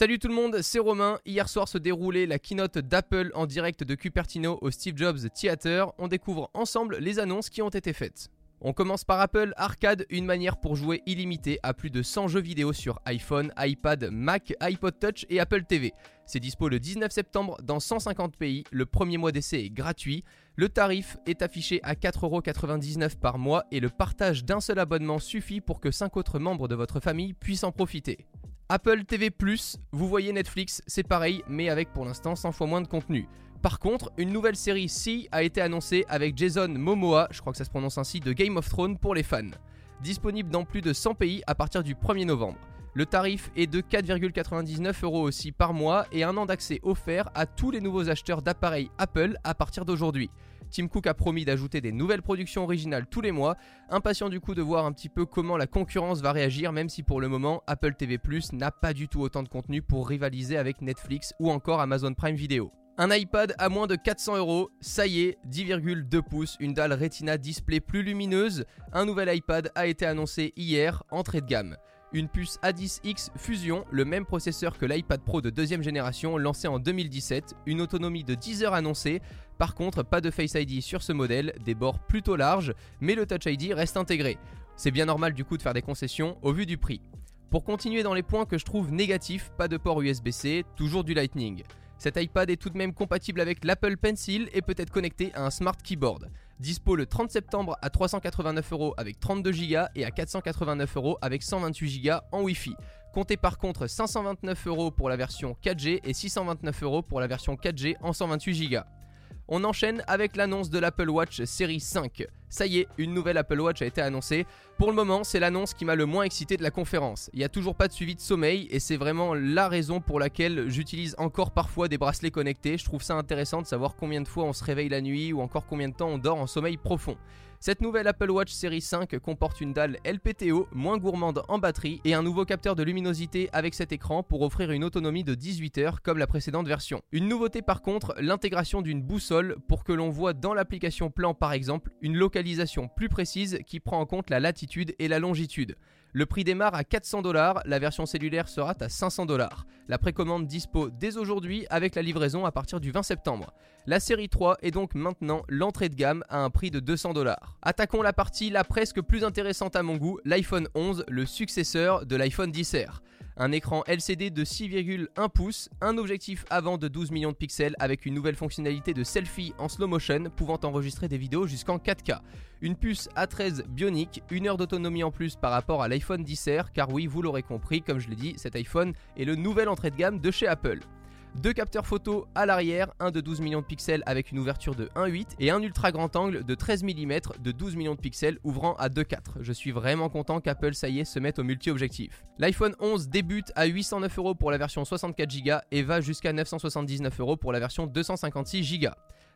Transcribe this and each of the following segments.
Salut tout le monde, c'est Romain. Hier soir se déroulait la keynote d'Apple en direct de Cupertino au Steve Jobs Theater. On découvre ensemble les annonces qui ont été faites. On commence par Apple Arcade, une manière pour jouer illimité à plus de 100 jeux vidéo sur iPhone, iPad, Mac, iPod Touch et Apple TV. C'est dispo le 19 septembre dans 150 pays, le premier mois d'essai est gratuit, le tarif est affiché à 4,99€ par mois et le partage d'un seul abonnement suffit pour que 5 autres membres de votre famille puissent en profiter. Apple TV ⁇ vous voyez Netflix, c'est pareil, mais avec pour l'instant 100 fois moins de contenu. Par contre, une nouvelle série C a été annoncée avec Jason Momoa, je crois que ça se prononce ainsi, de Game of Thrones pour les fans. Disponible dans plus de 100 pays à partir du 1er novembre. Le tarif est de 4,99 euros aussi par mois et un an d'accès offert à tous les nouveaux acheteurs d'appareils Apple à partir d'aujourd'hui. Tim Cook a promis d'ajouter des nouvelles productions originales tous les mois, impatient du coup de voir un petit peu comment la concurrence va réagir, même si pour le moment Apple TV Plus n'a pas du tout autant de contenu pour rivaliser avec Netflix ou encore Amazon Prime Video. Un iPad à moins de 400 euros, ça y est, 10,2 pouces, une dalle Retina display plus lumineuse. Un nouvel iPad a été annoncé hier, entrée de gamme. Une puce A10X Fusion, le même processeur que l'iPad Pro de deuxième génération lancé en 2017, une autonomie de 10 heures annoncée. Par contre, pas de Face ID sur ce modèle, des bords plutôt larges, mais le Touch ID reste intégré. C'est bien normal du coup de faire des concessions au vu du prix. Pour continuer dans les points que je trouve négatifs, pas de port USB-C, toujours du Lightning. Cet iPad est tout de même compatible avec l'Apple Pencil et peut être connecté à un Smart Keyboard. Dispo le 30 septembre à 389 euros avec 32 Go et à 489 euros avec 128 Go en Wi-Fi. Comptez par contre 529 euros pour la version 4G et 629 euros pour la version 4G en 128 Go. On enchaîne avec l'annonce de l'Apple Watch série 5. Ça y est, une nouvelle Apple Watch a été annoncée. Pour le moment, c'est l'annonce qui m'a le moins excité de la conférence. Il n'y a toujours pas de suivi de sommeil et c'est vraiment la raison pour laquelle j'utilise encore parfois des bracelets connectés. Je trouve ça intéressant de savoir combien de fois on se réveille la nuit ou encore combien de temps on dort en sommeil profond. Cette nouvelle Apple Watch série 5 comporte une dalle LPTO moins gourmande en batterie et un nouveau capteur de luminosité avec cet écran pour offrir une autonomie de 18 heures comme la précédente version. Une nouveauté par contre, l'intégration d'une boussole pour que l'on voit dans l'application plan par exemple une localisation plus précise qui prend en compte la latitude et la longitude. Le prix démarre à 400 dollars, la version cellulaire sera à 500 dollars. La précommande dispo dès aujourd'hui avec la livraison à partir du 20 septembre. La série 3 est donc maintenant l'entrée de gamme à un prix de 200 dollars. Attaquons la partie la presque plus intéressante à mon goût, l'iPhone 11, le successeur de l'iPhone 10R un écran LCD de 6,1 pouces, un objectif avant de 12 millions de pixels avec une nouvelle fonctionnalité de selfie en slow motion pouvant enregistrer des vidéos jusqu'en 4K, une puce A13 bionique, une heure d'autonomie en plus par rapport à l'iPhone 10R car oui vous l'aurez compris comme je l'ai dit cet iPhone est le nouvel entrée de gamme de chez Apple. Deux capteurs photo à l'arrière, un de 12 millions de pixels avec une ouverture de 1.8 et un ultra grand angle de 13 mm de 12 millions de pixels ouvrant à 2.4. Je suis vraiment content qu'Apple ça y est se mette au multi-objectif. L'iPhone 11 débute à 809 euros pour la version 64 Go et va jusqu'à 979 euros pour la version 256 Go.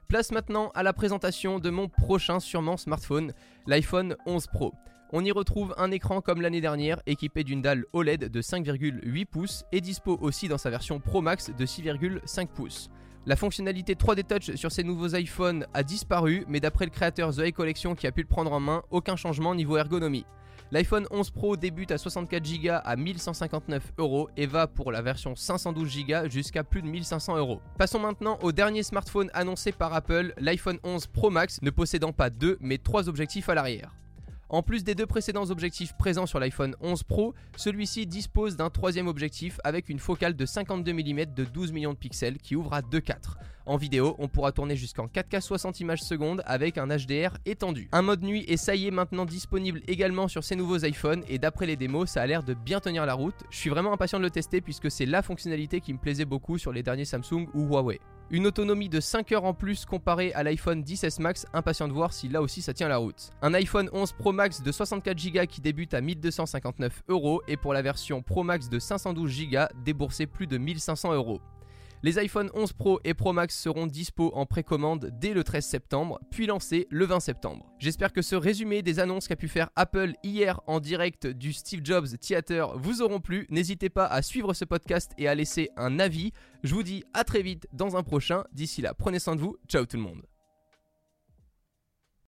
Place maintenant à la présentation de mon prochain sûrement smartphone, l'iPhone 11 Pro. On y retrouve un écran comme l'année dernière équipé d'une dalle OLED de 5,8 pouces et dispo aussi dans sa version Pro Max de 6,5 pouces. La fonctionnalité 3D Touch sur ces nouveaux iPhones a disparu, mais d'après le créateur The Eye Collection qui a pu le prendre en main, aucun changement niveau ergonomie. L'iPhone 11 Pro débute à 64 Go à 1159 euros et va pour la version 512 Go jusqu'à plus de 1500 euros. Passons maintenant au dernier smartphone annoncé par Apple, l'iPhone 11 Pro Max ne possédant pas deux mais trois objectifs à l'arrière. En plus des deux précédents objectifs présents sur l'iPhone 11 Pro, celui-ci dispose d'un troisième objectif avec une focale de 52 mm de 12 millions de pixels qui ouvre à 2.4. En vidéo, on pourra tourner jusqu'en 4K 60 images secondes avec un HDR étendu. Un mode nuit est ça y est maintenant disponible également sur ces nouveaux iPhones et d'après les démos, ça a l'air de bien tenir la route. Je suis vraiment impatient de le tester puisque c'est la fonctionnalité qui me plaisait beaucoup sur les derniers Samsung ou Huawei. Une autonomie de 5 heures en plus comparée à l'iPhone 10s Max, impatient de voir si là aussi ça tient la route. Un iPhone 11 Pro Max de 64 Go qui débute à 1259 euros et pour la version Pro Max de 512 Go déboursez plus de 1500 euros. Les iPhone 11 Pro et Pro Max seront dispo en précommande dès le 13 septembre, puis lancés le 20 septembre. J'espère que ce résumé des annonces qu'a pu faire Apple hier en direct du Steve Jobs Theater vous auront plu. N'hésitez pas à suivre ce podcast et à laisser un avis. Je vous dis à très vite dans un prochain. D'ici là, prenez soin de vous. Ciao tout le monde.